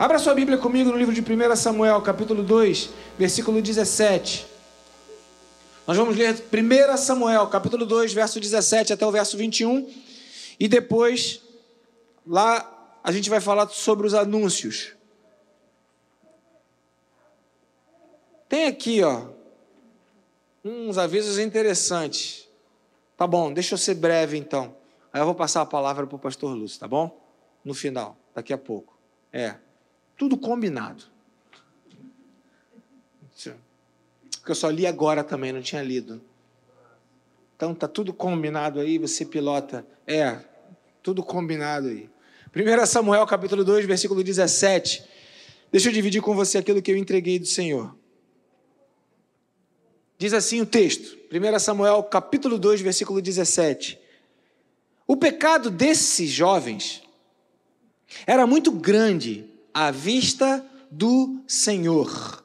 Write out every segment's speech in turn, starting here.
Abra sua Bíblia comigo no livro de 1 Samuel, capítulo 2, versículo 17. Nós vamos ler 1 Samuel, capítulo 2, verso 17 até o verso 21. E depois, lá, a gente vai falar sobre os anúncios. Tem aqui, ó, uns avisos interessantes. Tá bom, deixa eu ser breve então. Aí eu vou passar a palavra para o pastor Lúcio, tá bom? No final, daqui a pouco. É. Tudo combinado. Porque eu só li agora também, não tinha lido. Então tá tudo combinado aí, você pilota. É, tudo combinado aí. 1 Samuel capítulo 2, versículo 17. Deixa eu dividir com você aquilo que eu entreguei do Senhor. Diz assim o texto, 1 Samuel capítulo 2, versículo 17. O pecado desses jovens era muito grande à vista do Senhor,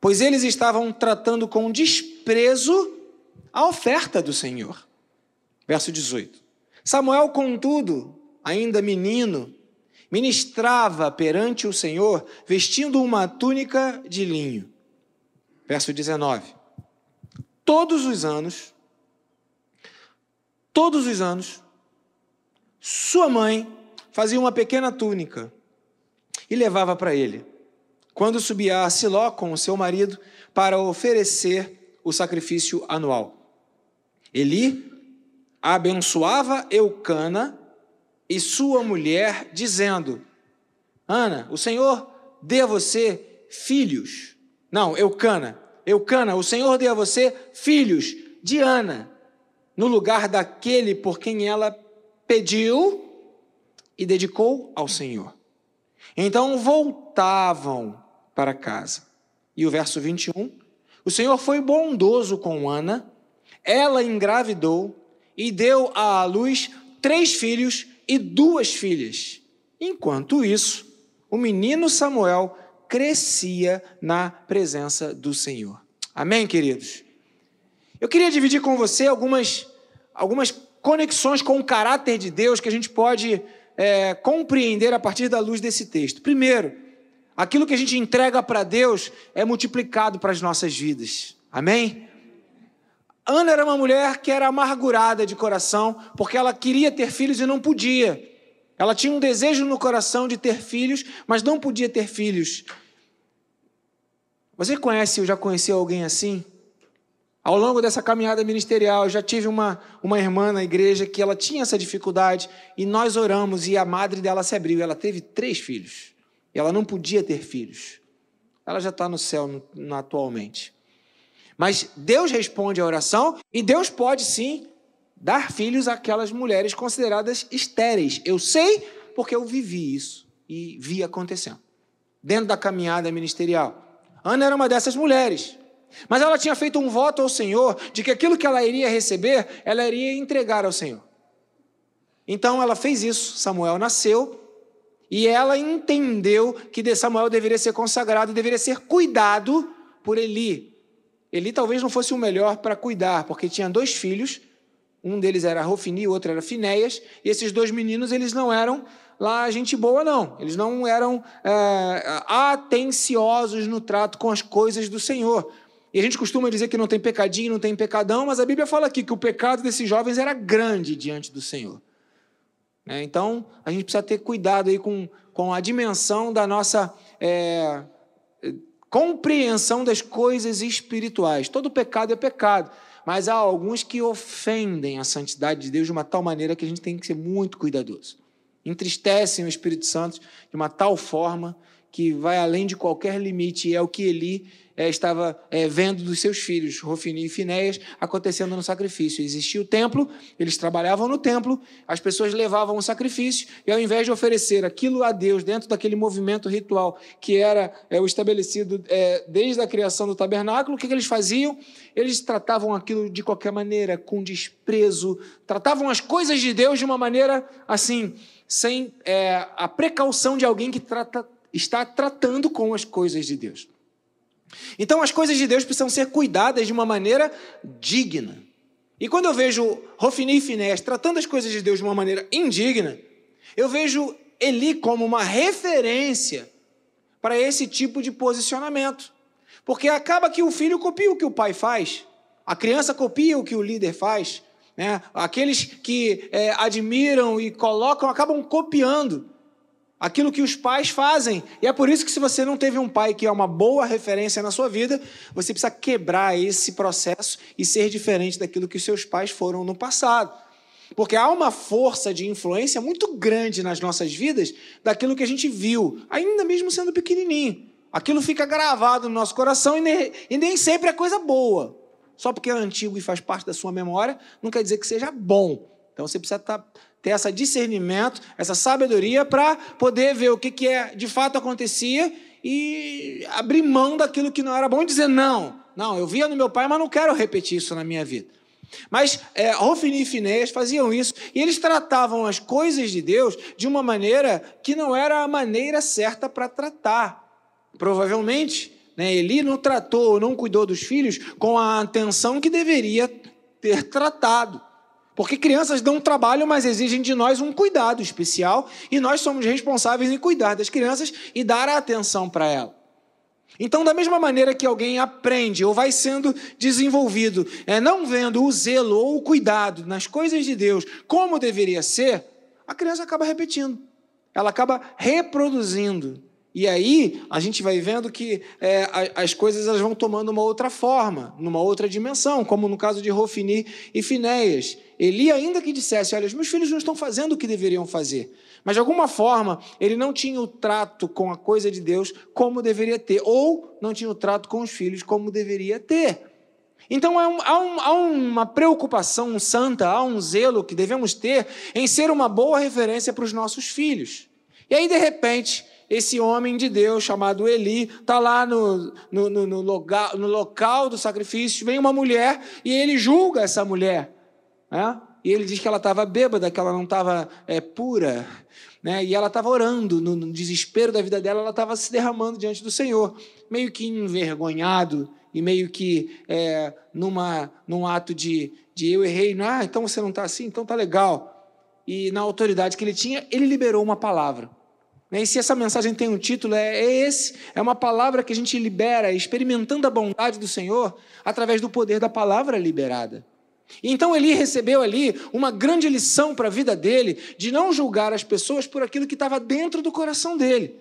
pois eles estavam tratando com desprezo a oferta do Senhor. Verso 18. Samuel, contudo, ainda menino, ministrava perante o Senhor, vestindo uma túnica de linho. Verso 19. Todos os anos, todos os anos, sua mãe fazia uma pequena túnica e levava para ele. Quando subia a Siló com o seu marido para oferecer o sacrifício anual. Eli abençoava Eucana e sua mulher, dizendo: Ana, o Senhor dê a você filhos. Não, Eucana, Eucana, o Senhor dê a você filhos de Ana, no lugar daquele por quem ela pediu e dedicou ao Senhor. Então voltavam para casa. E o verso 21, o Senhor foi bondoso com Ana, ela engravidou e deu à luz três filhos e duas filhas. Enquanto isso, o menino Samuel crescia na presença do Senhor. Amém, queridos? Eu queria dividir com você algumas, algumas conexões com o caráter de Deus que a gente pode é, compreender a partir da luz desse texto. Primeiro, aquilo que a gente entrega para Deus é multiplicado para as nossas vidas. Amém? Ana era uma mulher que era amargurada de coração, porque ela queria ter filhos e não podia. Ela tinha um desejo no coração de ter filhos, mas não podia ter filhos. Você conhece ou já conheceu alguém assim? Ao longo dessa caminhada ministerial, eu já tive uma, uma irmã na igreja que ela tinha essa dificuldade e nós oramos e a madre dela se abriu. Ela teve três filhos. Ela não podia ter filhos. Ela já está no céu no, no, atualmente. Mas Deus responde à oração e Deus pode sim dar filhos àquelas mulheres consideradas estéreis. Eu sei porque eu vivi isso e vi acontecendo dentro da caminhada ministerial. Ana era uma dessas mulheres. Mas ela tinha feito um voto ao Senhor de que aquilo que ela iria receber, ela iria entregar ao Senhor. Então ela fez isso. Samuel nasceu e ela entendeu que Samuel deveria ser consagrado, deveria ser cuidado por Eli. Eli talvez não fosse o melhor para cuidar, porque tinha dois filhos, um deles era Rofini, o outro era Finéias, e esses dois meninos eles não eram lá gente boa, não. Eles não eram é, atenciosos no trato com as coisas do Senhor. E a gente costuma dizer que não tem pecadinho, não tem pecadão, mas a Bíblia fala aqui que o pecado desses jovens era grande diante do Senhor. Né? Então, a gente precisa ter cuidado aí com, com a dimensão da nossa é, compreensão das coisas espirituais. Todo pecado é pecado, mas há alguns que ofendem a santidade de Deus de uma tal maneira que a gente tem que ser muito cuidadoso. Entristecem o Espírito Santo de uma tal forma que vai além de qualquer limite, e é o que Eli é, estava é, vendo dos seus filhos, Rofini e Finéias, acontecendo no sacrifício. Existia o templo, eles trabalhavam no templo, as pessoas levavam o sacrifício, e ao invés de oferecer aquilo a Deus dentro daquele movimento ritual que era é, o estabelecido desde a criação do tabernáculo, o que, que eles faziam? Eles tratavam aquilo de qualquer maneira, com desprezo, tratavam as coisas de Deus de uma maneira assim, sem a precaução de alguém que trata, está tratando com as coisas de Deus. Então as coisas de Deus precisam ser cuidadas de uma maneira digna. E quando eu vejo Rofini e Finés tratando as coisas de Deus de uma maneira indigna, eu vejo Eli como uma referência para esse tipo de posicionamento. Porque acaba que o filho copia o que o pai faz, a criança copia o que o líder faz, né? aqueles que é, admiram e colocam acabam copiando aquilo que os pais fazem. E é por isso que, se você não teve um pai que é uma boa referência na sua vida, você precisa quebrar esse processo e ser diferente daquilo que os seus pais foram no passado. Porque há uma força de influência muito grande nas nossas vidas daquilo que a gente viu, ainda mesmo sendo pequenininho. Aquilo fica gravado no nosso coração e nem, e nem sempre é coisa boa. Só porque é antigo e faz parte da sua memória, não quer dizer que seja bom. Então você precisa estar tá ter esse discernimento, essa sabedoria para poder ver o que, que é de fato acontecia e abrir mão daquilo que não era bom e dizer não, não, eu via no meu pai, mas não quero repetir isso na minha vida. Mas é, e Fineias faziam isso e eles tratavam as coisas de Deus de uma maneira que não era a maneira certa para tratar. Provavelmente, né, Eli não tratou, não cuidou dos filhos com a atenção que deveria ter tratado. Porque crianças dão trabalho, mas exigem de nós um cuidado especial e nós somos responsáveis em cuidar das crianças e dar a atenção para elas. Então, da mesma maneira que alguém aprende ou vai sendo desenvolvido, é, não vendo o zelo ou o cuidado nas coisas de Deus como deveria ser, a criança acaba repetindo, ela acaba reproduzindo e aí a gente vai vendo que é, as coisas elas vão tomando uma outra forma, numa outra dimensão, como no caso de Rofini e Finéias. Eli, ainda que dissesse: Olha, os meus filhos não estão fazendo o que deveriam fazer. Mas de alguma forma ele não tinha o trato com a coisa de Deus como deveria ter, ou não tinha o trato com os filhos como deveria ter. Então há, um, há, um, uma preocupação santa, há um zelo que devemos ter em ser uma boa referência para os nossos filhos. E aí, de repente, esse homem de Deus chamado Eli está lá no, no, no, no, local, no local do sacrifício, vem uma mulher e ele julga essa mulher. Né? E ele diz que ela estava bêbada, que ela não estava é, pura. Né? E ela estava orando, no, no desespero da vida dela, ela estava se derramando diante do Senhor, meio que envergonhado e meio que é, numa, num ato de, de eu errei, ah, então você não está assim, então está legal. E na autoridade que ele tinha, ele liberou uma palavra. Né? E se essa mensagem tem um título, é, é esse: é uma palavra que a gente libera, experimentando a bondade do Senhor através do poder da palavra liberada. Então ele recebeu ali uma grande lição para a vida dele de não julgar as pessoas por aquilo que estava dentro do coração dele.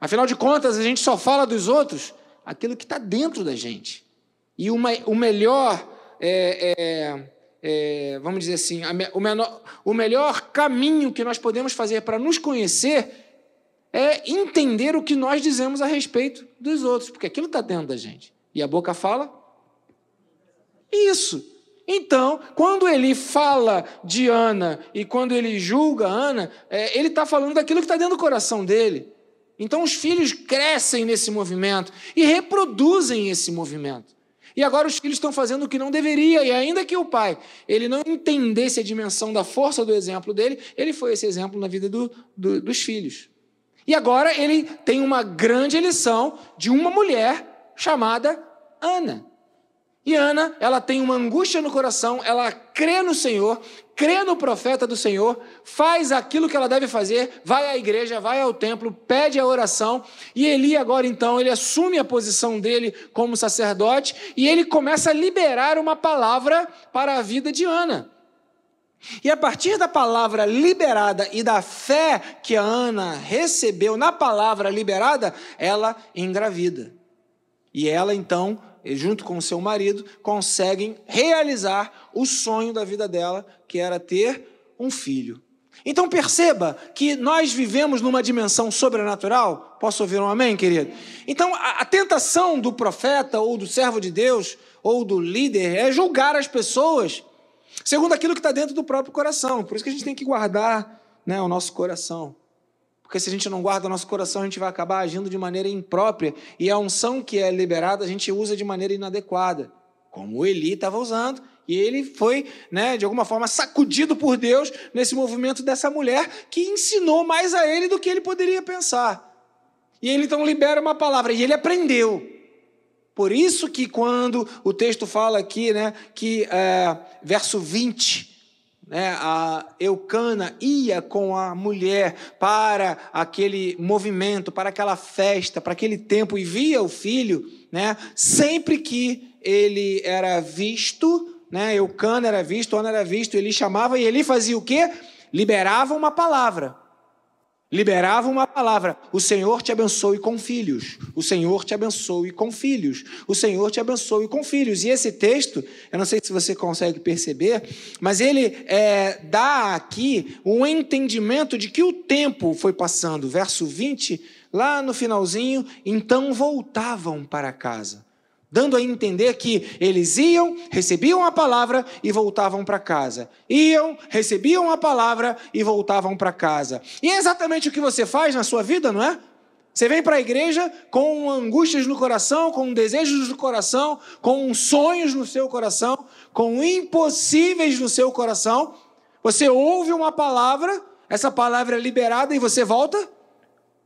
Afinal de contas, a gente só fala dos outros aquilo que está dentro da gente. E uma, o melhor, é, é, é, vamos dizer assim, o, menor, o melhor caminho que nós podemos fazer para nos conhecer é entender o que nós dizemos a respeito dos outros, porque aquilo está dentro da gente. E a boca fala? Isso. Então, quando ele fala de Ana e quando ele julga Ana, é, ele está falando daquilo que está dentro do coração dele. Então, os filhos crescem nesse movimento e reproduzem esse movimento. E agora os filhos estão fazendo o que não deveria, e ainda que o pai ele não entendesse a dimensão da força do exemplo dele, ele foi esse exemplo na vida do, do, dos filhos. E agora ele tem uma grande lição de uma mulher chamada Ana. E Ana, ela tem uma angústia no coração, ela crê no Senhor, crê no profeta do Senhor, faz aquilo que ela deve fazer, vai à igreja, vai ao templo, pede a oração, e Eli agora então, ele assume a posição dele como sacerdote e ele começa a liberar uma palavra para a vida de Ana. E a partir da palavra liberada e da fé que a Ana recebeu na palavra liberada, ela engravida. E ela então, junto com seu marido, conseguem realizar o sonho da vida dela, que era ter um filho. Então perceba que nós vivemos numa dimensão sobrenatural. Posso ouvir um amém, querido? Então a, a tentação do profeta ou do servo de Deus ou do líder é julgar as pessoas Segundo aquilo que está dentro do próprio coração. Por isso que a gente tem que guardar né, o nosso coração. Porque se a gente não guarda o nosso coração, a gente vai acabar agindo de maneira imprópria. E a unção que é liberada, a gente usa de maneira inadequada. Como o Eli estava usando. E ele foi, né, de alguma forma, sacudido por Deus nesse movimento dessa mulher que ensinou mais a ele do que ele poderia pensar. E ele então libera uma palavra. E ele aprendeu. Por isso que quando o texto fala aqui, né, que é, verso 20, né, a Eucana ia com a mulher para aquele movimento, para aquela festa, para aquele tempo e via o filho, né, sempre que ele era visto, né, Eucana era visto, Ana era visto, ele chamava e ele fazia o quê? Liberava uma palavra liberava uma palavra: O Senhor te abençoe com filhos. O Senhor te abençoe com filhos. O Senhor te abençoe com filhos. E esse texto, eu não sei se você consegue perceber, mas ele é, dá aqui um entendimento de que o tempo foi passando. Verso 20, lá no finalzinho, então voltavam para casa dando a entender que eles iam, recebiam a palavra e voltavam para casa. Iam, recebiam a palavra e voltavam para casa. E é exatamente o que você faz na sua vida, não é? Você vem para a igreja com angústias no coração, com desejos no coração, com sonhos no seu coração, com impossíveis no seu coração. Você ouve uma palavra, essa palavra é liberada e você volta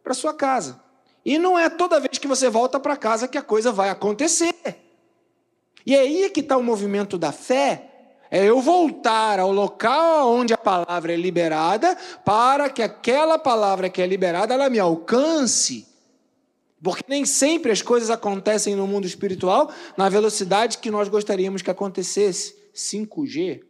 para sua casa. E não é toda vez que você volta para casa que a coisa vai acontecer. E é aí que está o movimento da fé. É eu voltar ao local onde a palavra é liberada, para que aquela palavra que é liberada ela me alcance. Porque nem sempre as coisas acontecem no mundo espiritual na velocidade que nós gostaríamos que acontecesse. 5G,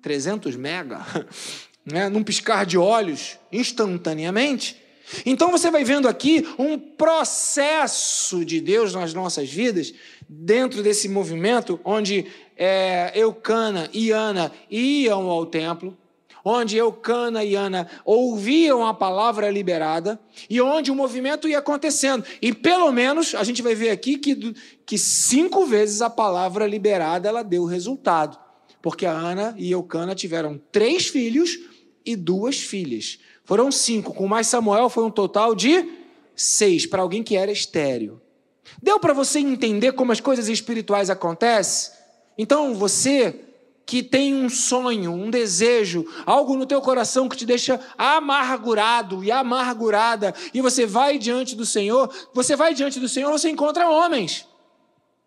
300 mega, né? num piscar de olhos, instantaneamente. Então você vai vendo aqui um processo de Deus nas nossas vidas, dentro desse movimento, onde é, Eucana e Ana iam ao templo, onde Eucana e Ana ouviam a palavra liberada e onde o movimento ia acontecendo. E pelo menos a gente vai ver aqui que, que cinco vezes a palavra liberada ela deu resultado. Porque a Ana e Eucana tiveram três filhos e duas filhas. Foram cinco, com mais Samuel foi um total de seis, para alguém que era estéreo. Deu para você entender como as coisas espirituais acontecem? Então, você que tem um sonho, um desejo, algo no teu coração que te deixa amargurado e amargurada, e você vai diante do Senhor, você vai diante do Senhor, você encontra homens.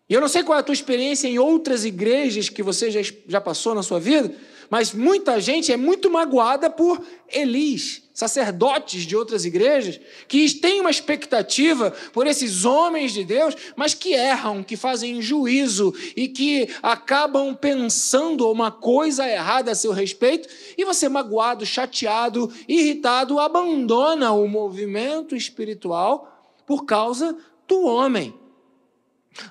E eu não sei qual é a tua experiência em outras igrejas que você já, já passou na sua vida, mas muita gente é muito magoada por Elis, sacerdotes de outras igrejas, que têm uma expectativa por esses homens de Deus, mas que erram, que fazem juízo e que acabam pensando uma coisa errada a seu respeito, e você, magoado, chateado, irritado, abandona o movimento espiritual por causa do homem.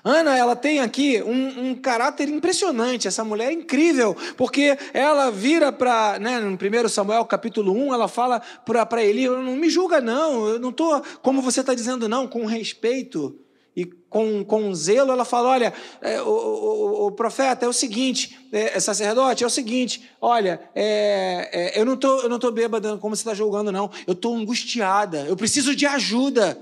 Ana, ela tem aqui um, um, caráter impressionante, essa mulher é incrível, porque ela vira para, né, no 1 Samuel capítulo 1, ela fala para Eli, não me julga não, eu não estou, como você está dizendo não, com respeito e com, com zelo, ela fala, olha, é, o, o, o, profeta é o seguinte, é, é, sacerdote, é o seguinte, olha, é, é eu não tô, eu não estou bêbada como você está julgando não, eu estou angustiada, eu preciso de ajuda.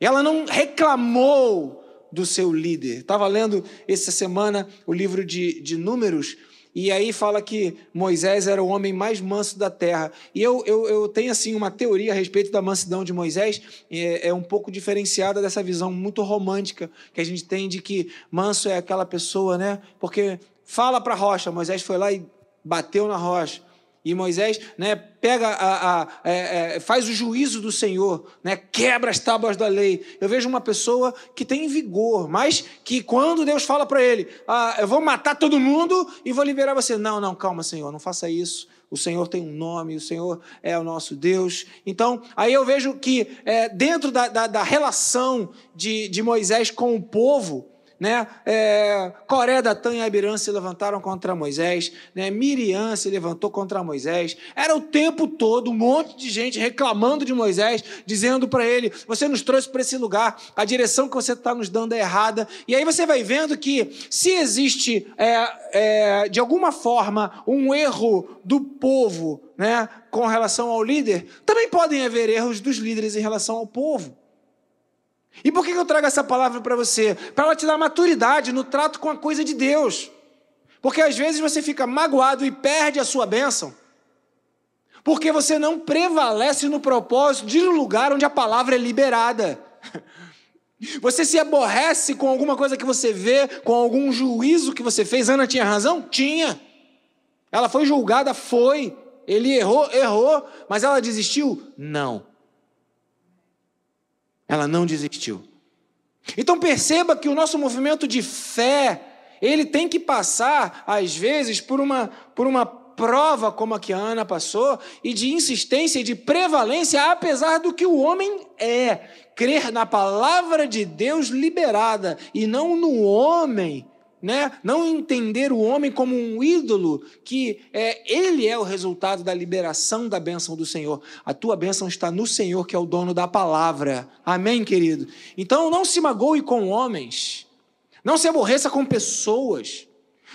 Ela não reclamou do seu líder. Estava lendo essa semana o livro de, de Números, e aí fala que Moisés era o homem mais manso da terra. E eu, eu, eu tenho assim uma teoria a respeito da mansidão de Moisés, é, é, um pouco diferenciada dessa visão muito romântica que a gente tem de que manso é aquela pessoa, né? Porque fala para a rocha, Moisés foi lá e bateu na rocha. E Moisés né, pega a, a é, é, faz o juízo do Senhor, né, quebra as tábuas da lei. Eu vejo uma pessoa que tem vigor, mas que quando Deus fala para ele, ah, eu vou matar todo mundo e vou liberar você. Não, não, calma, Senhor, não faça isso. O Senhor tem um nome, o Senhor é o nosso Deus. Então, aí eu vejo que é, dentro da, da, da relação de, de Moisés com o povo, né? É, Coré, Datã e Abirã se levantaram contra Moisés, né? Miriam se levantou contra Moisés. Era o tempo todo um monte de gente reclamando de Moisés, dizendo para ele: Você nos trouxe para esse lugar, a direção que você está nos dando é errada. E aí você vai vendo que se existe, é, é, de alguma forma, um erro do povo né, com relação ao líder, também podem haver erros dos líderes em relação ao povo. E por que eu trago essa palavra para você? Para ela te dar maturidade no trato com a coisa de Deus. Porque às vezes você fica magoado e perde a sua bênção. Porque você não prevalece no propósito de um lugar onde a palavra é liberada. Você se aborrece com alguma coisa que você vê, com algum juízo que você fez. Ana tinha razão? Tinha. Ela foi julgada? Foi. Ele errou? Errou. Mas ela desistiu? Não. Ela não desistiu. Então perceba que o nosso movimento de fé, ele tem que passar, às vezes, por uma, por uma prova como a que a Ana passou, e de insistência e de prevalência, apesar do que o homem é. Crer na palavra de Deus liberada e não no homem né? Não entender o homem como um ídolo, que é, ele é o resultado da liberação da bênção do Senhor. A tua bênção está no Senhor, que é o dono da palavra. Amém, querido? Então não se magoe com homens, não se aborreça com pessoas.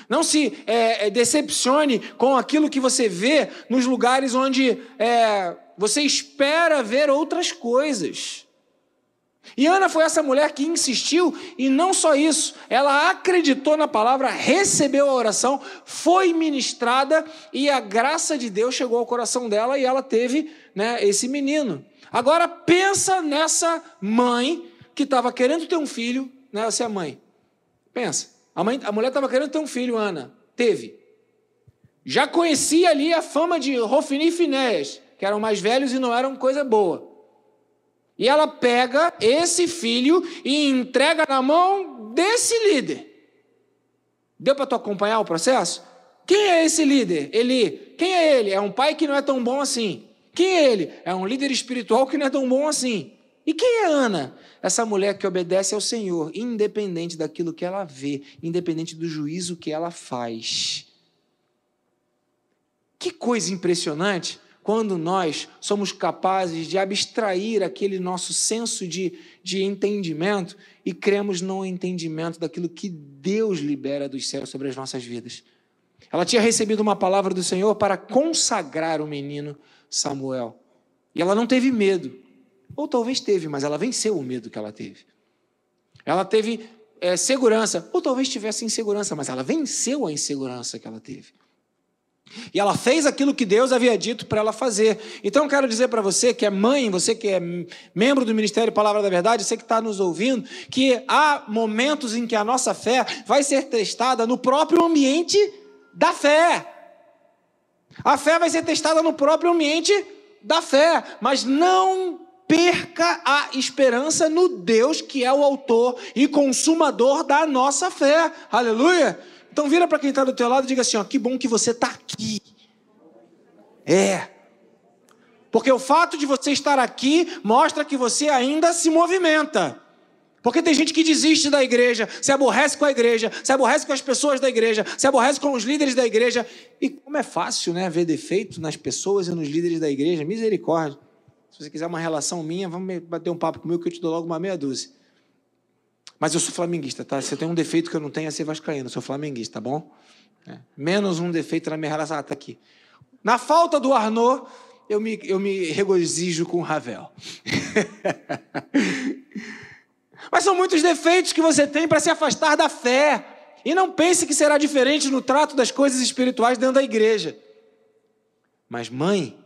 Não se é, é decepcione com aquilo que você vê nos lugares onde é, você espera ver outras coisas. E Ana foi essa mulher que insistiu, e não só isso, ela acreditou na palavra, recebeu a oração, foi ministrada, e a graça de Deus chegou ao coração dela e ela teve né, esse menino. Agora pensa nessa mãe que estava querendo ter um filho, né, você é mãe. Pensa, a, mãe, a mulher estava querendo ter um filho, Ana, teve. Já conhecia ali a fama de Rofini e Finés, que eram mais velhos e não eram coisa boa. E ela pega esse filho e entrega na mão desse líder. Deu para tu acompanhar o processo? Quem é esse líder? Ele. Quem é ele? É um pai que não é tão bom assim. Quem é ele? É um líder espiritual que não é tão bom assim. E quem é Ana? Essa mulher que obedece ao Senhor, independente daquilo que ela vê, independente do juízo que ela faz. Que coisa impressionante quando nós somos capazes de abstrair aquele nosso senso de, de entendimento e cremos no entendimento daquilo que Deus libera dos céus sobre as nossas vidas. Ela tinha recebido uma palavra do Senhor para consagrar o menino Samuel. E ela não teve medo. Ou talvez teve, mas ela venceu o medo que ela teve. Ela teve é, segurança, ou talvez tivesse insegurança, mas ela venceu a insegurança que ela teve. E ela fez aquilo que Deus havia dito para ela fazer. Então, quero dizer para você que é mãe, você que é membro do Ministério Palavra da Verdade, você que está nos ouvindo, que há momentos em que a nossa fé vai ser testada no próprio ambiente da fé. A fé vai ser testada no próprio ambiente da fé, mas não perca a esperança no Deus que é o autor e consumador da nossa fé. Aleluia! Então vira para quem está do teu lado e diga assim: ó, que bom que você está aqui. É. Porque o fato de você estar aqui mostra que você ainda se movimenta. Porque tem gente que desiste da igreja, se aborrece com a igreja, se aborrece com as pessoas da igreja, se aborrece com os líderes da igreja. E como é fácil, né, ver defeito nas pessoas e nos líderes da igreja, misericórdia. Se você quiser uma relação minha, vamos bater um papo comigo que eu te dou logo uma meia dúzia. Mas eu sou flamenguista, tá? Eu tenho um defeito que eu não tenho é ser vascaíno, eu sou flamenguista, tá bom? É. Menos um defeito na minha relação. Ah, tá aqui. Na falta do Arnaud, eu me, eu me regozijo com o Ravel. Mas são muitos defeitos que você tem para se afastar da fé. E não pense que será diferente no trato das coisas espirituais dentro da igreja. Mas, mãe,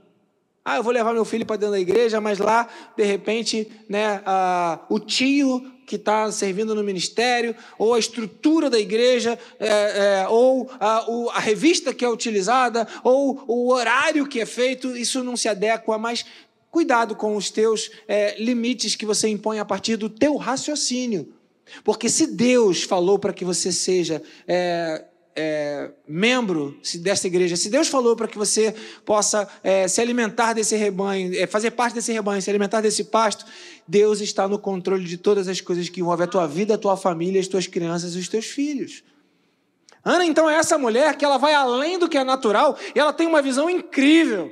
ah, eu vou levar meu filho para dentro da igreja, mas lá, de repente, né, ah, o tio que está servindo no ministério, ou a estrutura da igreja, é, é, ou a, o, a, revista que é utilizada, ou o horário que é feito, isso não se adequa, mas cuidado com os teus é, limites que você impõe a partir do teu raciocínio. Porque se Deus falou para que você seja é, é, membro dessa igreja, se Deus falou para que você possa é, se alimentar desse rebanho, é, fazer parte desse rebanho, se alimentar desse pasto, Deus está no controle de todas as coisas que envolvem a tua vida, a tua família, as tuas crianças e os teus filhos. Ana, então, é essa mulher que ela vai além do que é natural e ela tem uma visão incrível.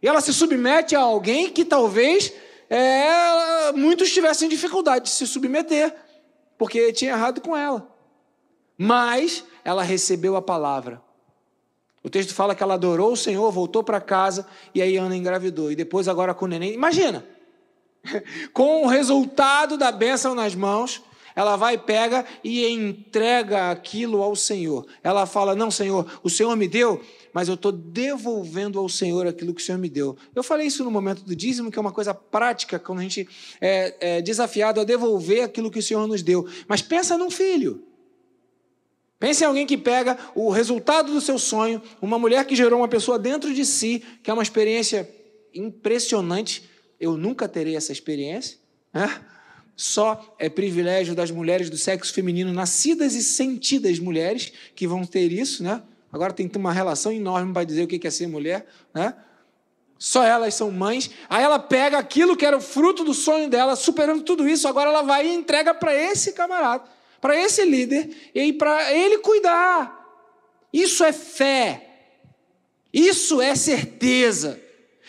E ela se submete a alguém que talvez é, muitos tivessem dificuldade de se submeter, porque tinha errado com ela. Mas ela recebeu a palavra. O texto fala que ela adorou o Senhor, voltou para casa e aí Ana engravidou. E depois, agora com o neném. Imagina! com o resultado da bênção nas mãos, ela vai, pega e entrega aquilo ao Senhor. Ela fala: Não, Senhor, o Senhor me deu, mas eu estou devolvendo ao Senhor aquilo que o Senhor me deu. Eu falei isso no momento do dízimo, que é uma coisa prática, quando a gente é, é desafiado a devolver aquilo que o Senhor nos deu. Mas pensa num filho. Pense em alguém que pega o resultado do seu sonho, uma mulher que gerou uma pessoa dentro de si, que é uma experiência impressionante. Eu nunca terei essa experiência. Né? Só é privilégio das mulheres do sexo feminino, nascidas e sentidas mulheres, que vão ter isso. Né? Agora tem uma relação enorme para dizer o que é ser mulher. Né? Só elas são mães. Aí ela pega aquilo que era o fruto do sonho dela, superando tudo isso, agora ela vai e entrega para esse camarada para esse líder e para ele cuidar. Isso é fé. Isso é certeza.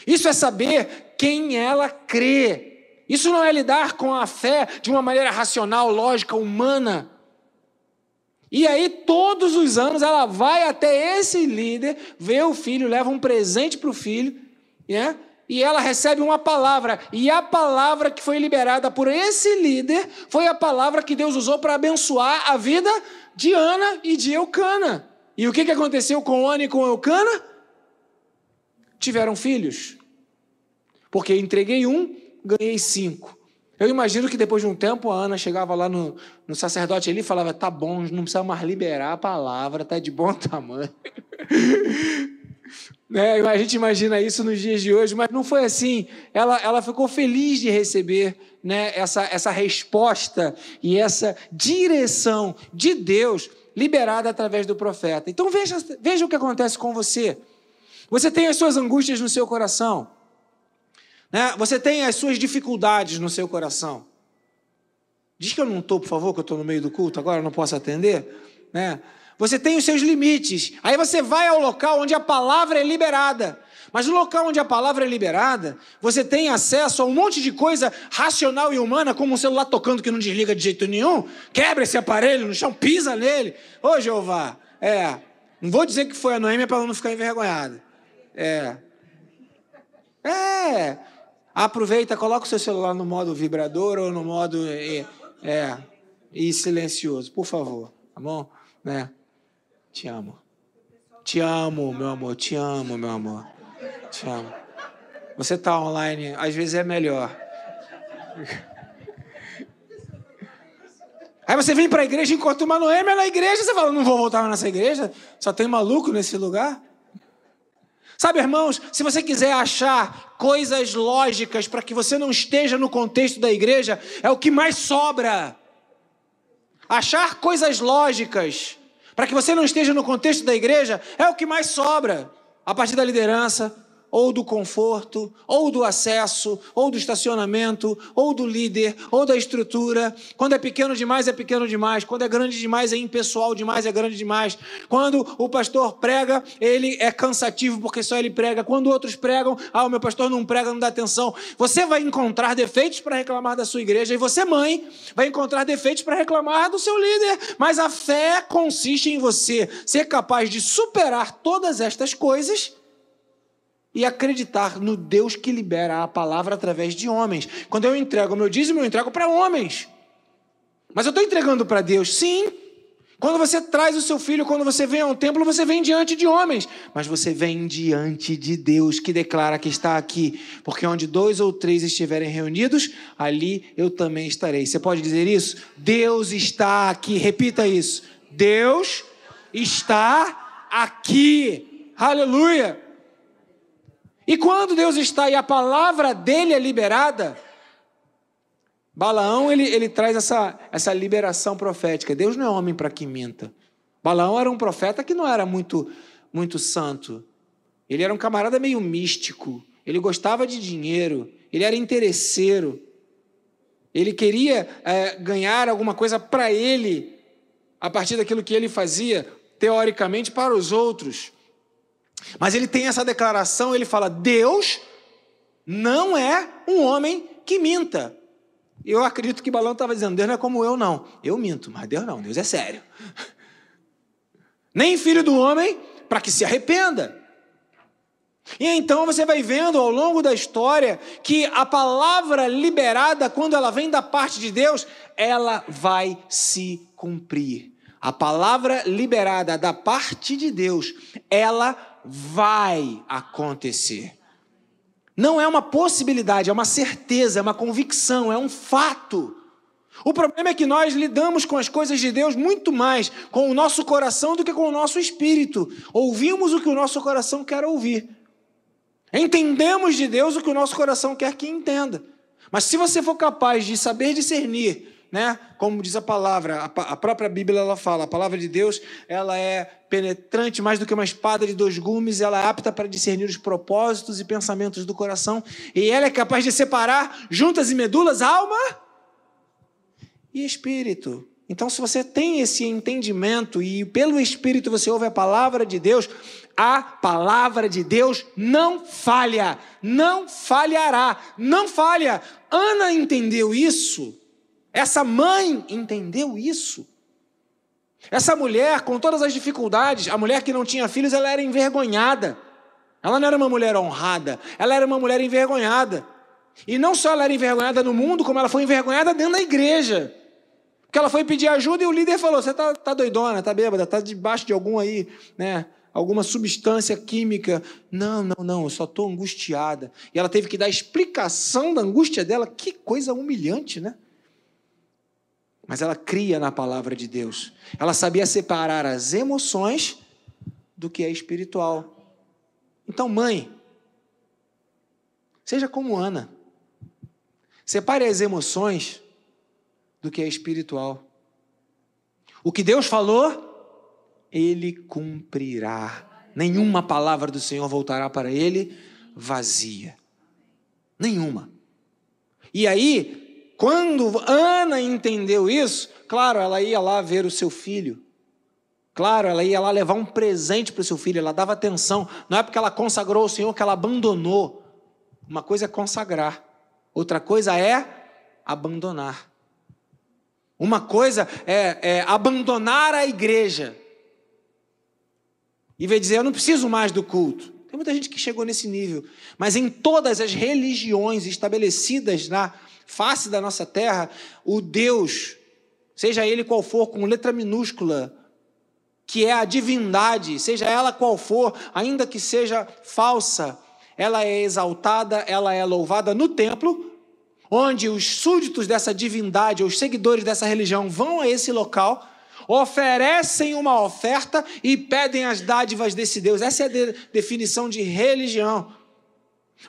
Isso é saber quem ela crê. Isso não é lidar com a fé de uma maneira racional, lógica, humana. E aí, todos os anos, ela vai até esse líder, vê o filho, leva um presente para o filho, né? E ela recebe uma palavra, e a palavra que foi liberada por esse líder foi a palavra que Deus usou para abençoar a vida de Ana e de Eucana. E o que aconteceu com Ana e com Eucana? Tiveram filhos. Porque entreguei um, ganhei cinco. Eu imagino que depois de um tempo a Ana chegava lá no, no sacerdote ali e falava: tá bom, não precisa mais liberar a palavra, tá de bom tamanho. Né? A gente imagina isso nos dias de hoje, mas não foi assim. Ela, ela ficou feliz de receber né, essa, essa resposta e essa direção de Deus liberada através do profeta. Então veja, veja o que acontece com você. Você tem as suas angústias no seu coração. Né? Você tem as suas dificuldades no seu coração. Diz que eu não estou, por favor, que eu estou no meio do culto agora, não posso atender. Né? Você tem os seus limites. Aí você vai ao local onde a palavra é liberada. Mas no local onde a palavra é liberada, você tem acesso a um monte de coisa racional e humana, como um celular tocando que não desliga de jeito nenhum. Quebra esse aparelho no chão, pisa nele. Ô Jeová, é. Não vou dizer que foi a Noêmia para ela não ficar envergonhada. É. É. Aproveita, coloca o seu celular no modo vibrador ou no modo. É. é e silencioso, por favor. Tá bom? Né? Te amo. Te amo, meu amor. Te amo, meu amor. Te amo. Você tá online, às vezes é melhor. Aí você vem para a igreja, encontra uma Noêmia na igreja, você fala, não vou voltar nessa igreja, só tem maluco nesse lugar. Sabe, irmãos, se você quiser achar coisas lógicas para que você não esteja no contexto da igreja, é o que mais sobra. Achar coisas lógicas para que você não esteja no contexto da igreja, é o que mais sobra a partir da liderança, ou do conforto, ou do acesso, ou do estacionamento, ou do líder, ou da estrutura. Quando é pequeno demais, é pequeno demais. Quando é grande demais, é impessoal demais, é grande demais. Quando o pastor prega, ele é cansativo porque só ele prega. Quando outros pregam, ah, o meu pastor não prega, não dá atenção. Você vai encontrar defeitos para reclamar da sua igreja, e você, mãe, vai encontrar defeitos para reclamar do seu líder. Mas a fé consiste em você ser capaz de superar todas estas coisas e acreditar no Deus que libera a palavra através de homens. Quando eu entrego o meu dízimo, eu entrego para homens. Mas eu estou entregando para Deus, sim. Quando você traz o seu filho, quando você vem ao templo, você vem diante de homens. Mas você vem diante de Deus que declara que está aqui. Porque onde dois ou três estiverem reunidos, ali eu também estarei. Você pode dizer isso? Deus está aqui. Repita isso. Deus está aqui. Aleluia. E quando Deus está e a palavra dele é liberada, Balaão ele, ele traz essa, essa liberação profética. Deus não é homem para que minta. Balaão era um profeta que não era muito, muito santo. Ele era um camarada meio místico. Ele gostava de dinheiro. Ele era interesseiro. Ele queria é, ganhar alguma coisa para ele, a partir daquilo que ele fazia, teoricamente, para os outros. Mas ele tem essa declaração, ele fala: Deus não é um homem que minta. Eu acredito que Balão estava dizendo: Deus não é como eu, não. Eu minto, mas Deus não, Deus é sério. Nem filho do homem para que se arrependa. E então você vai vendo ao longo da história que a palavra liberada, quando ela vem da parte de Deus, ela vai se cumprir. A palavra liberada da parte de Deus, ela vai acontecer. Não é uma possibilidade, é uma certeza, é uma convicção, é um fato. O problema é que nós lidamos com as coisas de Deus muito mais com o nosso coração do que com o nosso espírito. Ouvimos o que o nosso coração quer ouvir. Entendemos de Deus o que o nosso coração quer que entenda. Mas se você for capaz de saber discernir, né, como diz a palavra, a própria Bíblia ela fala, a palavra de Deus, ela é penetrante mais do que uma espada de dois gumes, ela é apta para discernir os propósitos e pensamentos do coração, e ela é capaz de separar juntas e medulas, alma e espírito. Então, se você tem esse entendimento e pelo Espírito você ouve a palavra de Deus, a palavra de Deus não falha, não falhará, não falha. Ana entendeu isso, essa mãe entendeu isso. Essa mulher, com todas as dificuldades, a mulher que não tinha filhos, ela era envergonhada. Ela não era uma mulher honrada, ela era uma mulher envergonhada. E não só ela era envergonhada no mundo, como ela foi envergonhada dentro da igreja. Porque ela foi pedir ajuda e o líder falou: Você tá, tá doidona, tá bêbada, tá debaixo de algum aí, né? Alguma substância química. Não, não, não, eu só estou angustiada. E ela teve que dar explicação da angústia dela. Que coisa humilhante, né? Mas ela cria na palavra de Deus. Ela sabia separar as emoções do que é espiritual. Então, mãe, seja como Ana. Separe as emoções do que é espiritual. O que Deus falou, ele cumprirá. Nenhuma palavra do Senhor voltará para ele vazia. Nenhuma. E aí, quando Ana entendeu isso, claro, ela ia lá ver o seu filho. Claro, ela ia lá levar um presente para o seu filho, ela dava atenção. Não é porque ela consagrou o Senhor que ela abandonou. Uma coisa é consagrar, outra coisa é abandonar. Uma coisa é, é abandonar a igreja e vai dizer: Eu não preciso mais do culto. Tem muita gente que chegou nesse nível. Mas em todas as religiões estabelecidas na face da nossa terra, o Deus, seja ele qual for, com letra minúscula, que é a divindade, seja ela qual for, ainda que seja falsa, ela é exaltada, ela é louvada no templo onde os súditos dessa divindade, os seguidores dessa religião vão a esse local, oferecem uma oferta e pedem as dádivas desse Deus. Essa é a de definição de religião.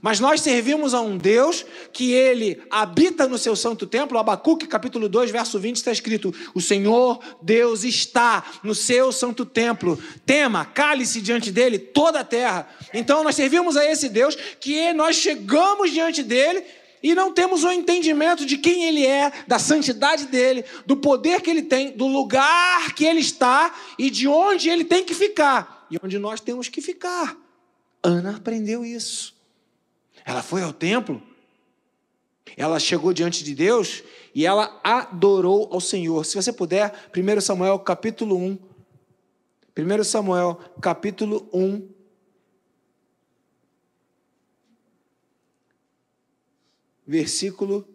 Mas nós servimos a um Deus que ele habita no seu santo templo. Abacuque, capítulo 2, verso 20, está escrito: O Senhor Deus está no seu santo templo. Tema, cale-se diante dele toda a terra. Então nós servimos a esse Deus que nós chegamos diante dele e não temos o um entendimento de quem ele é, da santidade dele, do poder que ele tem, do lugar que ele está e de onde ele tem que ficar e onde nós temos que ficar. Ana aprendeu isso. Ela foi ao templo, ela chegou diante de Deus e ela adorou ao Senhor. Se você puder, 1 Samuel capítulo 1. 1 Samuel capítulo 1, versículo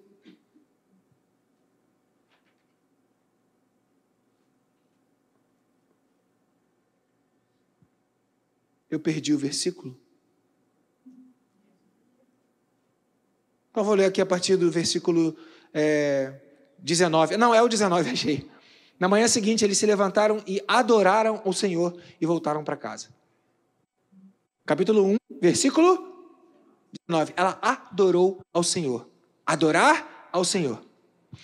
Eu perdi o versículo. Então vou ler aqui a partir do versículo é, 19. Não, é o 19, achei. Na manhã seguinte, eles se levantaram e adoraram o Senhor e voltaram para casa. Capítulo 1, versículo 19, ela adorou ao Senhor. Adorar ao Senhor.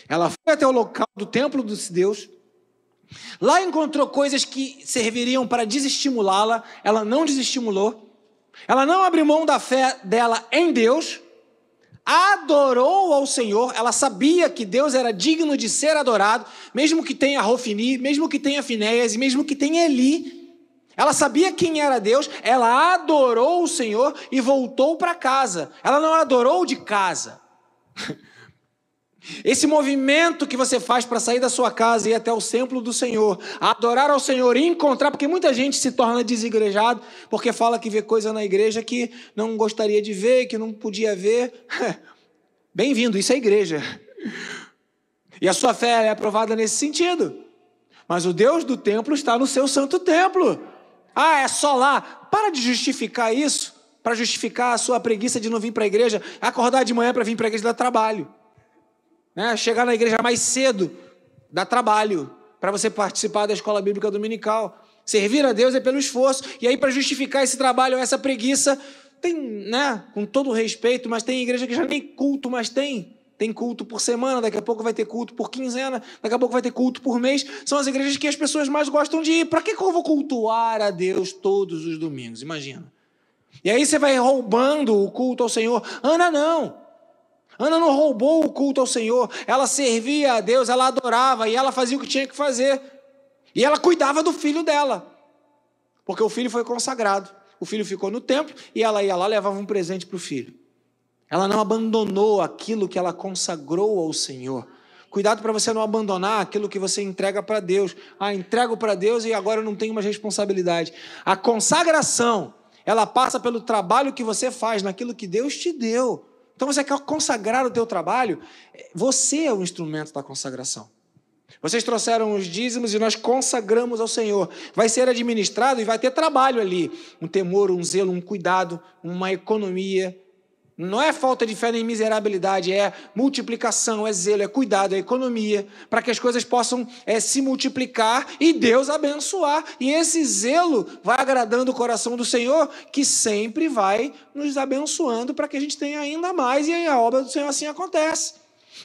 Ela foi até o local do templo dos Deus. Lá encontrou coisas que serviriam para desestimulá-la. Ela não desestimulou. Ela não abriu mão da fé dela em Deus. Adorou ao Senhor. Ela sabia que Deus era digno de ser adorado, mesmo que tenha Rofini, mesmo que tenha Finéias e mesmo que tenha Eli. Ela sabia quem era Deus, ela adorou o Senhor e voltou para casa. Ela não adorou de casa. Esse movimento que você faz para sair da sua casa e ir até o templo do Senhor, adorar ao Senhor e encontrar, porque muita gente se torna desigrejado porque fala que vê coisa na igreja que não gostaria de ver, que não podia ver. Bem-vindo, isso é igreja. E a sua fé é aprovada nesse sentido. Mas o Deus do templo está no seu santo templo. Ah, é só lá. Para de justificar isso, para justificar a sua preguiça de não vir para a igreja, acordar de manhã para vir para a igreja dar trabalho. Né? Chegar na igreja mais cedo dá trabalho para você participar da escola bíblica dominical. Servir a Deus é pelo esforço. E aí, para justificar esse trabalho, essa preguiça, tem, né, com todo respeito, mas tem igreja que já nem culto mais tem. Tem culto por semana, daqui a pouco vai ter culto por quinzena, daqui a pouco vai ter culto por mês. São as igrejas que as pessoas mais gostam de ir. Para que, que eu vou cultuar a Deus todos os domingos? Imagina. E aí você vai roubando o culto ao Senhor. Ana não. Ana não roubou o culto ao Senhor. Ela servia a Deus, ela adorava e ela fazia o que tinha que fazer. E ela cuidava do filho dela. Porque o filho foi consagrado. O filho ficou no templo e ela ia lá levava um presente para o filho. Ela não abandonou aquilo que ela consagrou ao Senhor. Cuidado para você não abandonar aquilo que você entrega para Deus. Ah, entrego para Deus e agora eu não tenho mais responsabilidade. A consagração, ela passa pelo trabalho que você faz naquilo que Deus te deu. Então você quer consagrar o teu trabalho? Você é o instrumento da consagração. Vocês trouxeram os dízimos e nós consagramos ao Senhor. Vai ser administrado e vai ter trabalho ali. Um temor, um zelo, um cuidado, uma economia. Não é falta de fé nem miserabilidade, é multiplicação, é zelo, é cuidado, é economia, para que as coisas possam é, se multiplicar e Deus abençoar. E esse zelo vai agradando o coração do Senhor, que sempre vai nos abençoando para que a gente tenha ainda mais, e a obra do Senhor assim acontece.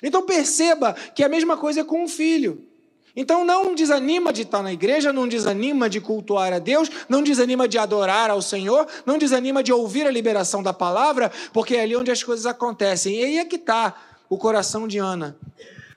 Então perceba que a mesma coisa é com o filho. Então não desanima de estar na igreja, não desanima de cultuar a Deus, não desanima de adorar ao Senhor, não desanima de ouvir a liberação da palavra, porque é ali onde as coisas acontecem. E aí é que está o coração de Ana.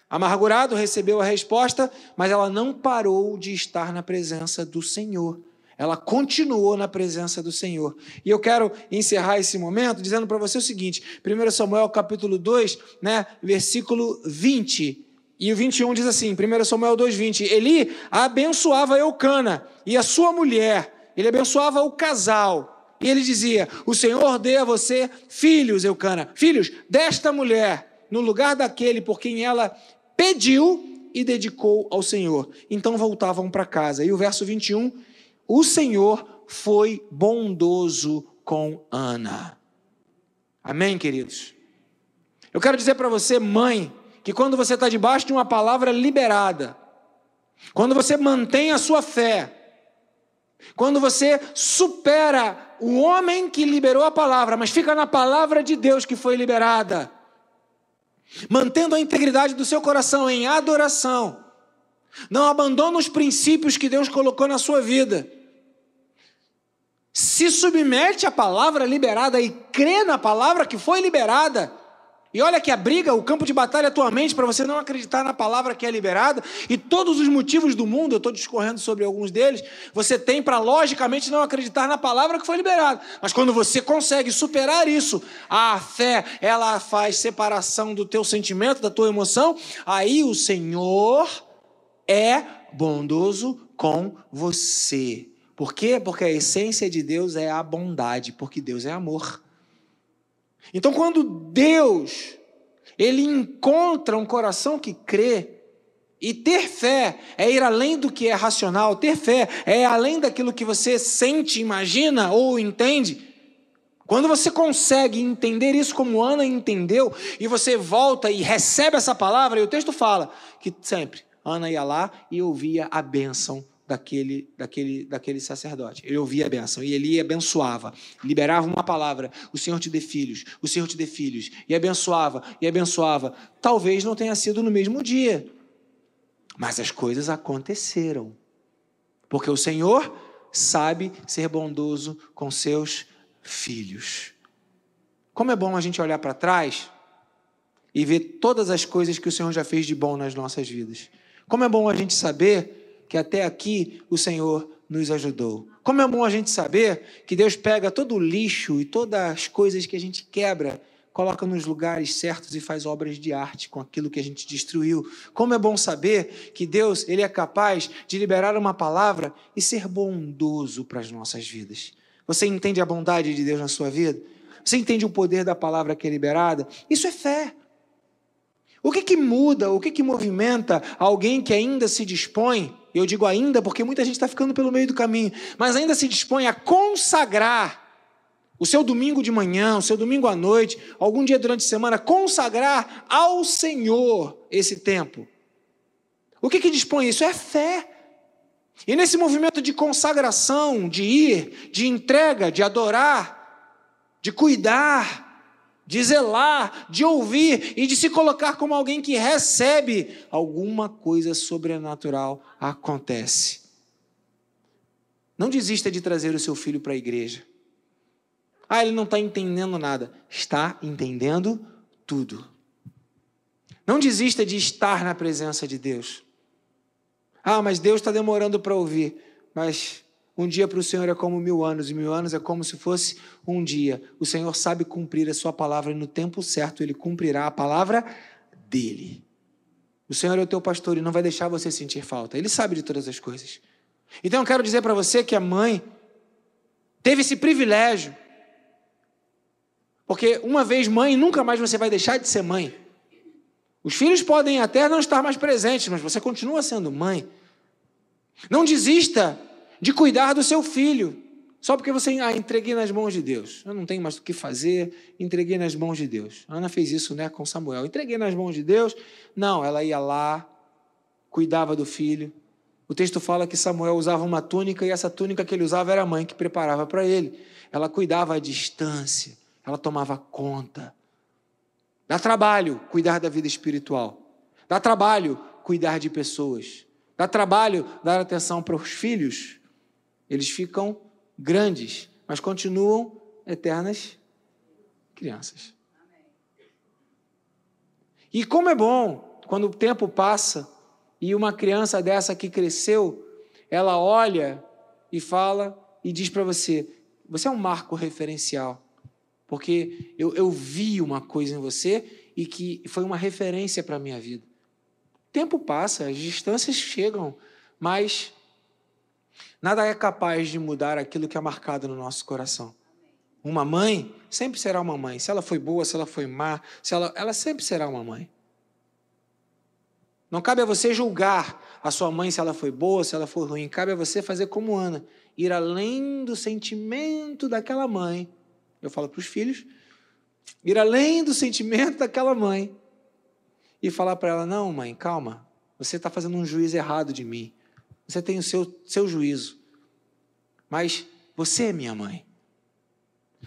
Amargurado recebeu a resposta, mas ela não parou de estar na presença do Senhor. Ela continuou na presença do Senhor. E eu quero encerrar esse momento dizendo para você o seguinte: 1 Samuel capítulo 2, né, versículo 20. E o 21 diz assim, 1 Samuel 2,20: Eli abençoava Eucana e a sua mulher, ele abençoava o casal. E ele dizia: O Senhor dê a você filhos, Eucana, filhos desta mulher, no lugar daquele por quem ela pediu e dedicou ao Senhor. Então voltavam para casa. E o verso 21 o Senhor foi bondoso com Ana. Amém, queridos? Eu quero dizer para você, mãe, que quando você está debaixo de uma palavra liberada, quando você mantém a sua fé, quando você supera o homem que liberou a palavra, mas fica na palavra de Deus que foi liberada, mantendo a integridade do seu coração em adoração, não abandona os princípios que Deus colocou na sua vida. Se submete à palavra liberada e crê na palavra que foi liberada. E olha que a briga, o campo de batalha atualmente para você não acreditar na palavra que é liberada e todos os motivos do mundo, eu estou discorrendo sobre alguns deles, você tem para logicamente não acreditar na palavra que foi liberada. Mas quando você consegue superar isso, a fé, ela faz separação do teu sentimento, da tua emoção, aí o Senhor é bondoso com você. Por quê? Porque a essência de Deus é a bondade, porque Deus é amor. Então, quando Deus ele encontra um coração que crê, e ter fé é ir além do que é racional, ter fé é além daquilo que você sente, imagina ou entende. Quando você consegue entender isso como Ana entendeu, e você volta e recebe essa palavra, e o texto fala que sempre Ana ia lá e ouvia a bênção daquele, daquele, daquele sacerdote. Ele ouvia a bênção e ele abençoava, liberava uma palavra: o Senhor te dê filhos, o Senhor te dê filhos, e abençoava, e abençoava. Talvez não tenha sido no mesmo dia, mas as coisas aconteceram, porque o Senhor sabe ser bondoso com seus filhos. Como é bom a gente olhar para trás e ver todas as coisas que o Senhor já fez de bom nas nossas vidas. Como é bom a gente saber que até aqui o Senhor nos ajudou. Como é bom a gente saber que Deus pega todo o lixo e todas as coisas que a gente quebra, coloca nos lugares certos e faz obras de arte com aquilo que a gente destruiu. Como é bom saber que Deus, ele é capaz de liberar uma palavra e ser bondoso para as nossas vidas. Você entende a bondade de Deus na sua vida? Você entende o poder da palavra que é liberada? Isso é fé. O que, que muda, o que, que movimenta alguém que ainda se dispõe, eu digo ainda porque muita gente está ficando pelo meio do caminho, mas ainda se dispõe a consagrar o seu domingo de manhã, o seu domingo à noite, algum dia durante a semana, consagrar ao Senhor esse tempo. O que, que dispõe isso? É fé. E nesse movimento de consagração, de ir, de entrega, de adorar, de cuidar, de zelar, de ouvir e de se colocar como alguém que recebe, alguma coisa sobrenatural acontece. Não desista de trazer o seu filho para a igreja. Ah, ele não está entendendo nada. Está entendendo tudo. Não desista de estar na presença de Deus. Ah, mas Deus está demorando para ouvir. Mas um dia para o Senhor é como mil anos, e mil anos é como se fosse um dia. O Senhor sabe cumprir a sua palavra e no tempo certo ele cumprirá a palavra dele. O Senhor é o teu pastor e não vai deixar você sentir falta. Ele sabe de todas as coisas. Então eu quero dizer para você que a mãe teve esse privilégio porque uma vez mãe, nunca mais você vai deixar de ser mãe. Os filhos podem até não estar mais presentes, mas você continua sendo mãe. Não desista de cuidar do seu filho, só porque você ah, entreguei nas mãos de Deus. Eu não tenho mais o que fazer, entreguei nas mãos de Deus. A Ana fez isso, né, com Samuel. Entreguei nas mãos de Deus. Não, ela ia lá, cuidava do filho. O texto fala que Samuel usava uma túnica e essa túnica que ele usava era a mãe que preparava para ele. Ela cuidava à distância ela tomava conta. Dá trabalho cuidar da vida espiritual. Dá trabalho cuidar de pessoas. Dá trabalho dar atenção para os filhos. Eles ficam grandes, mas continuam eternas crianças. E como é bom quando o tempo passa e uma criança dessa que cresceu, ela olha e fala e diz para você: você é um marco referencial porque eu, eu vi uma coisa em você e que foi uma referência para a minha vida. O tempo passa, as distâncias chegam, mas nada é capaz de mudar aquilo que é marcado no nosso coração. Uma mãe sempre será uma mãe. Se ela foi boa, se ela foi má, se ela, ela sempre será uma mãe. Não cabe a você julgar a sua mãe se ela foi boa, se ela foi ruim. Cabe a você fazer como Ana, ir além do sentimento daquela mãe eu falo para os filhos, ir além do sentimento daquela mãe e falar para ela: não, mãe, calma, você está fazendo um juízo errado de mim. Você tem o seu, seu juízo. Mas você é minha mãe.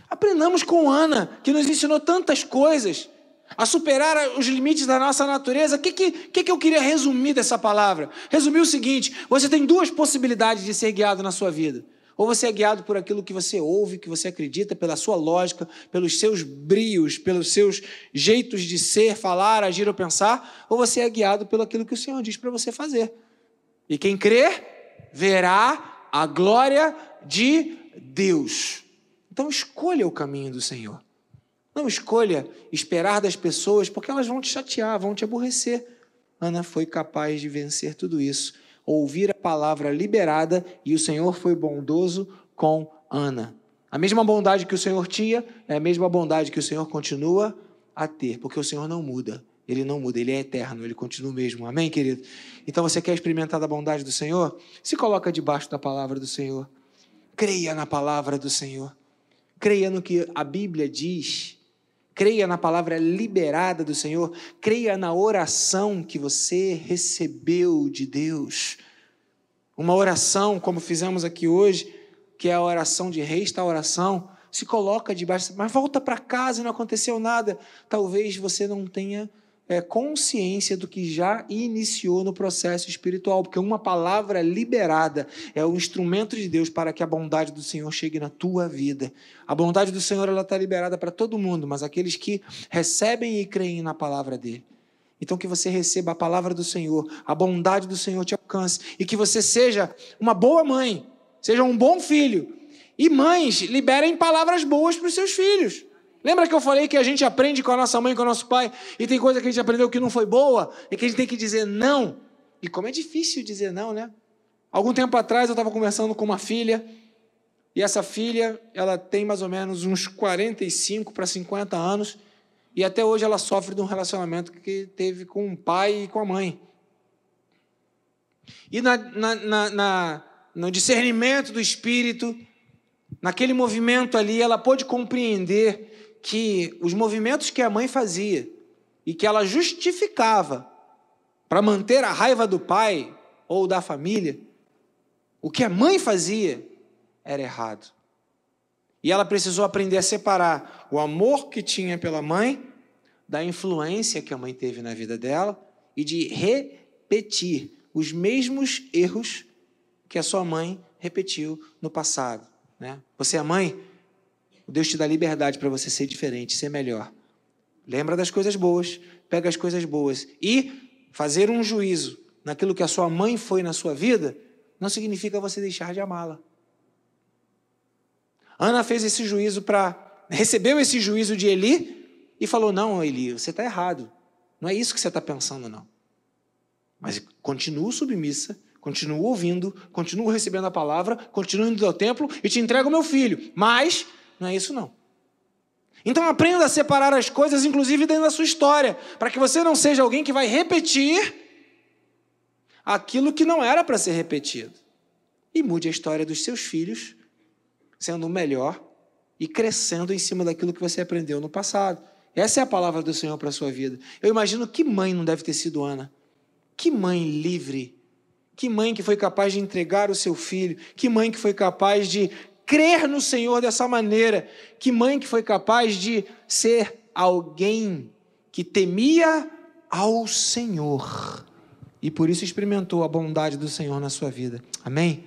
Aprendamos com Ana, que nos ensinou tantas coisas, a superar os limites da nossa natureza. O que, que, que eu queria resumir dessa palavra? Resumir o seguinte: você tem duas possibilidades de ser guiado na sua vida. Ou você é guiado por aquilo que você ouve, que você acredita, pela sua lógica, pelos seus brios, pelos seus jeitos de ser, falar, agir ou pensar, ou você é guiado pelo aquilo que o Senhor diz para você fazer. E quem crer, verá a glória de Deus. Então escolha o caminho do Senhor. Não escolha esperar das pessoas, porque elas vão te chatear, vão te aborrecer. Ana foi capaz de vencer tudo isso ouvir a palavra liberada e o Senhor foi bondoso com Ana. A mesma bondade que o Senhor tinha é a mesma bondade que o Senhor continua a ter, porque o Senhor não muda. Ele não muda, ele é eterno, ele continua o mesmo. Amém, querido? Então você quer experimentar a bondade do Senhor? Se coloca debaixo da palavra do Senhor. Creia na palavra do Senhor. Creia no que a Bíblia diz creia na palavra liberada do Senhor, creia na oração que você recebeu de Deus. Uma oração, como fizemos aqui hoje, que é a oração de restauração, se coloca debaixo, mas volta para casa e não aconteceu nada. Talvez você não tenha é, consciência do que já iniciou no processo espiritual, porque uma palavra liberada é o instrumento de Deus para que a bondade do Senhor chegue na tua vida. A bondade do Senhor ela está liberada para todo mundo, mas aqueles que recebem e creem na palavra dele. Então que você receba a palavra do Senhor, a bondade do Senhor te alcance e que você seja uma boa mãe, seja um bom filho. E mães, liberem palavras boas para os seus filhos. Lembra que eu falei que a gente aprende com a nossa mãe, com o nosso pai, e tem coisa que a gente aprendeu que não foi boa, e que a gente tem que dizer não. E como é difícil dizer não, né? Algum tempo atrás eu estava conversando com uma filha, e essa filha, ela tem mais ou menos uns 45 para 50 anos, e até hoje ela sofre de um relacionamento que teve com o pai e com a mãe. E na, na, na, no discernimento do espírito, naquele movimento ali, ela pôde compreender que os movimentos que a mãe fazia e que ela justificava para manter a raiva do pai ou da família, o que a mãe fazia era errado. E ela precisou aprender a separar o amor que tinha pela mãe da influência que a mãe teve na vida dela e de repetir os mesmos erros que a sua mãe repetiu no passado. Né? Você é mãe, Deus te dá liberdade para você ser diferente, ser melhor. Lembra das coisas boas, pega as coisas boas. E fazer um juízo naquilo que a sua mãe foi na sua vida não significa você deixar de amá-la. Ana fez esse juízo para. recebeu esse juízo de Eli e falou: Não, Eli, você está errado. Não é isso que você está pensando, não. Mas continuo submissa, continuo ouvindo, continuo recebendo a palavra, continuo indo ao templo e te entrego o meu filho. Mas não é isso, não. Então aprenda a separar as coisas, inclusive dentro da sua história, para que você não seja alguém que vai repetir aquilo que não era para ser repetido. E mude a história dos seus filhos sendo o melhor e crescendo em cima daquilo que você aprendeu no passado. Essa é a palavra do Senhor para a sua vida. Eu imagino que mãe não deve ter sido Ana. Que mãe livre. Que mãe que foi capaz de entregar o seu filho. Que mãe que foi capaz de crer no Senhor dessa maneira. Que mãe que foi capaz de ser alguém que temia ao Senhor. E por isso experimentou a bondade do Senhor na sua vida. Amém?